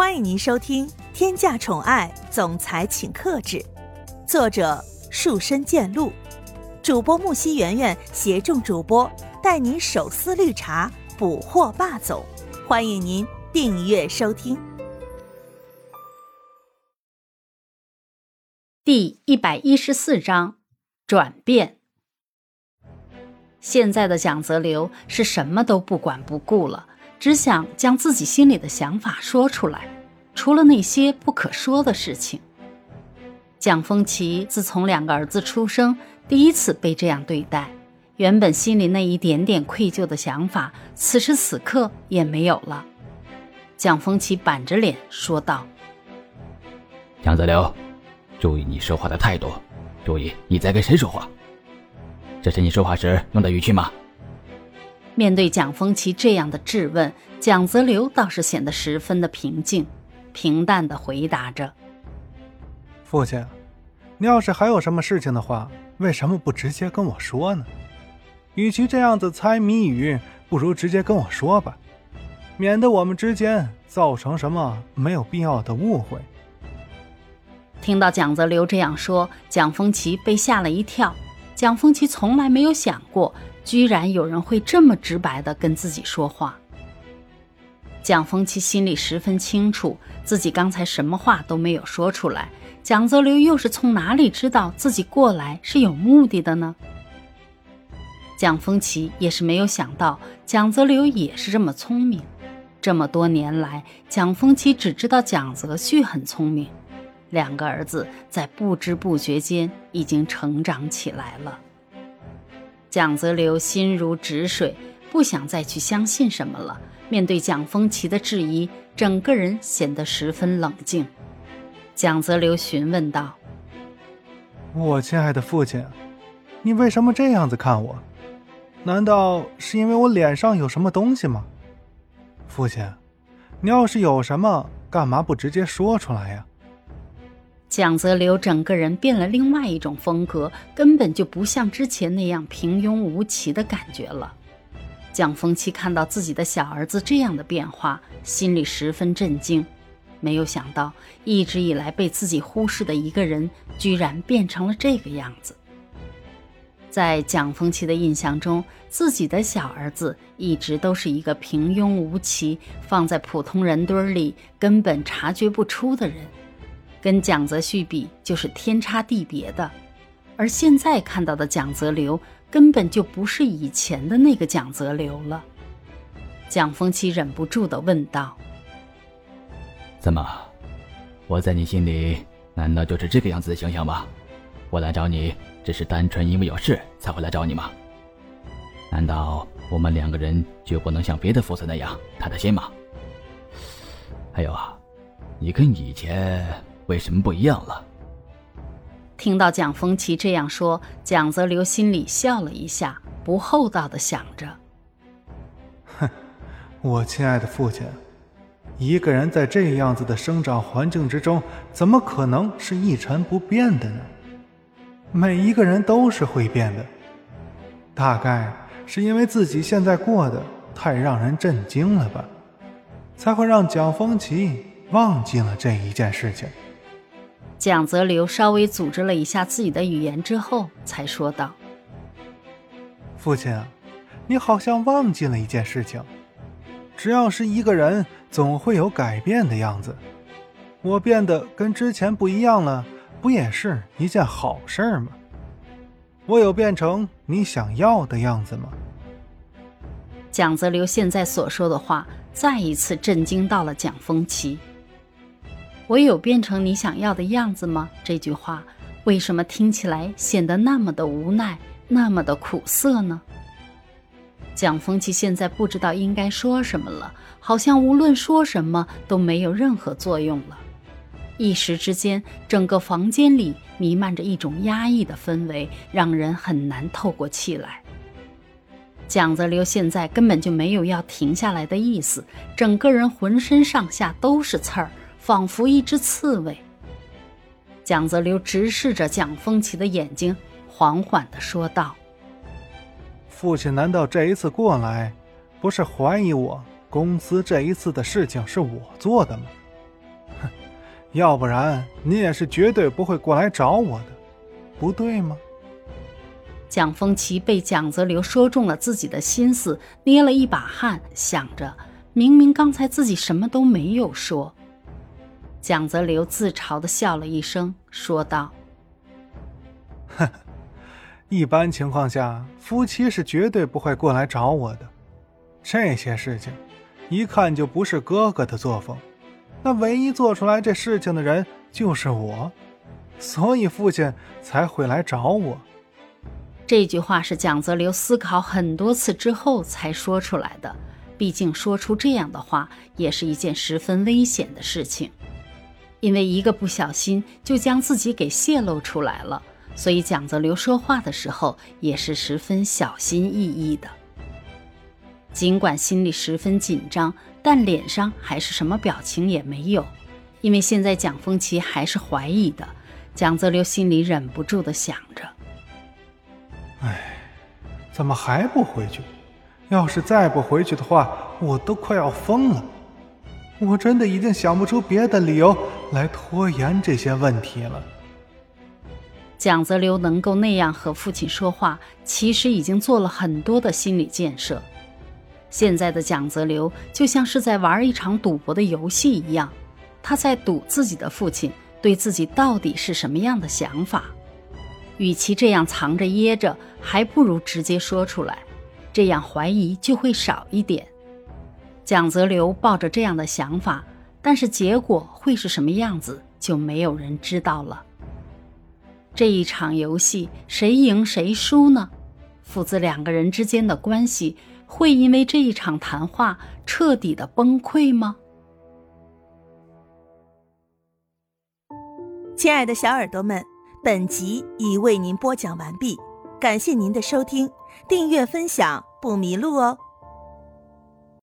欢迎您收听《天价宠爱总裁请克制》，作者树深见鹿，主播木西圆圆携众主播带您手撕绿茶，捕获霸总。欢迎您订阅收听。第一百一十四章转变。现在的蒋泽流是什么都不管不顾了。只想将自己心里的想法说出来，除了那些不可说的事情。蒋风奇自从两个儿子出生，第一次被这样对待，原本心里那一点点愧疚的想法，此时此刻也没有了。蒋风奇板着脸说道：“蒋泽流，注意你说话的态度，注意你在跟谁说话，这是你说话时用的语气吗？”面对蒋风奇这样的质问，蒋泽流倒是显得十分的平静，平淡的回答着：“父亲，你要是还有什么事情的话，为什么不直接跟我说呢？与其这样子猜谜语，不如直接跟我说吧，免得我们之间造成什么没有必要的误会。”听到蒋泽流这样说，蒋风奇被吓了一跳。蒋风奇从来没有想过。居然有人会这么直白的跟自己说话。蒋风奇心里十分清楚，自己刚才什么话都没有说出来。蒋泽流又是从哪里知道自己过来是有目的的呢？蒋风奇也是没有想到，蒋泽流也是这么聪明。这么多年来，蒋风奇只知道蒋泽旭很聪明，两个儿子在不知不觉间已经成长起来了。蒋泽流心如止水，不想再去相信什么了。面对蒋风奇的质疑，整个人显得十分冷静。蒋泽流询问道：“我亲爱的父亲，你为什么这样子看我？难道是因为我脸上有什么东西吗？父亲，你要是有什么，干嘛不直接说出来呀？”蒋泽流整个人变了另外一种风格，根本就不像之前那样平庸无奇的感觉了。蒋风奇看到自己的小儿子这样的变化，心里十分震惊。没有想到，一直以来被自己忽视的一个人，居然变成了这个样子。在蒋风奇的印象中，自己的小儿子一直都是一个平庸无奇、放在普通人堆里根本察觉不出的人。跟蒋泽旭比，就是天差地别的。而现在看到的蒋泽流，根本就不是以前的那个蒋泽流了。蒋风奇忍不住的问道：“怎么，我在你心里难道就是这个样子的形象吗？我来找你，只是单纯因为有事才会来找你吗？难道我们两个人就不能像别的父子那样谈谈心吗？还有啊，你跟以前……”为什么不一样了？听到蒋风奇这样说，蒋泽流心里笑了一下，不厚道的想着：“哼，我亲爱的父亲，一个人在这样子的生长环境之中，怎么可能是一成不变的呢？每一个人都是会变的，大概是因为自己现在过得太让人震惊了吧，才会让蒋风奇忘记了这一件事情。”蒋泽流稍微组织了一下自己的语言之后，才说道：“父亲，你好像忘记了一件事情。只要是一个人，总会有改变的样子。我变得跟之前不一样了，不也是一件好事吗？我有变成你想要的样子吗？”蒋泽流现在所说的话，再一次震惊到了蒋风奇。我有变成你想要的样子吗？这句话为什么听起来显得那么的无奈，那么的苦涩呢？蒋风奇现在不知道应该说什么了，好像无论说什么都没有任何作用了。一时之间，整个房间里弥漫着一种压抑的氛围，让人很难透过气来。蒋泽流现在根本就没有要停下来的意思，整个人浑身上下都是刺儿。仿佛一只刺猬。蒋泽流直视着蒋风奇的眼睛，缓缓的说道：“父亲，难道这一次过来，不是怀疑我公司这一次的事情是我做的吗？哼要不然你也是绝对不会过来找我的，不对吗？蒋风奇被蒋泽流说中了自己的心思，捏了一把汗，想着明明刚才自己什么都没有说。蒋泽流自嘲的笑了一声，说道：“哼，一般情况下，夫妻是绝对不会过来找我的。这些事情，一看就不是哥哥的作风。那唯一做出来这事情的人就是我，所以父亲才会来找我。”这句话是蒋泽流思考很多次之后才说出来的。毕竟说出这样的话也是一件十分危险的事情，因为一个不小心就将自己给泄露出来了。所以蒋泽流说话的时候也是十分小心翼翼的。尽管心里十分紧张，但脸上还是什么表情也没有，因为现在蒋风奇还是怀疑的。蒋泽流心里忍不住的想着。哎，怎么还不回去？要是再不回去的话，我都快要疯了。我真的已经想不出别的理由来拖延这些问题了。蒋泽流能够那样和父亲说话，其实已经做了很多的心理建设。现在的蒋泽流就像是在玩一场赌博的游戏一样，他在赌自己的父亲对自己到底是什么样的想法。与其这样藏着掖着，还不如直接说出来，这样怀疑就会少一点。蒋泽流抱着这样的想法，但是结果会是什么样子，就没有人知道了。这一场游戏，谁赢谁输呢？父子两个人之间的关系，会因为这一场谈话彻底的崩溃吗？亲爱的小耳朵们。本集已为您播讲完毕，感谢您的收听，订阅分享不迷路哦。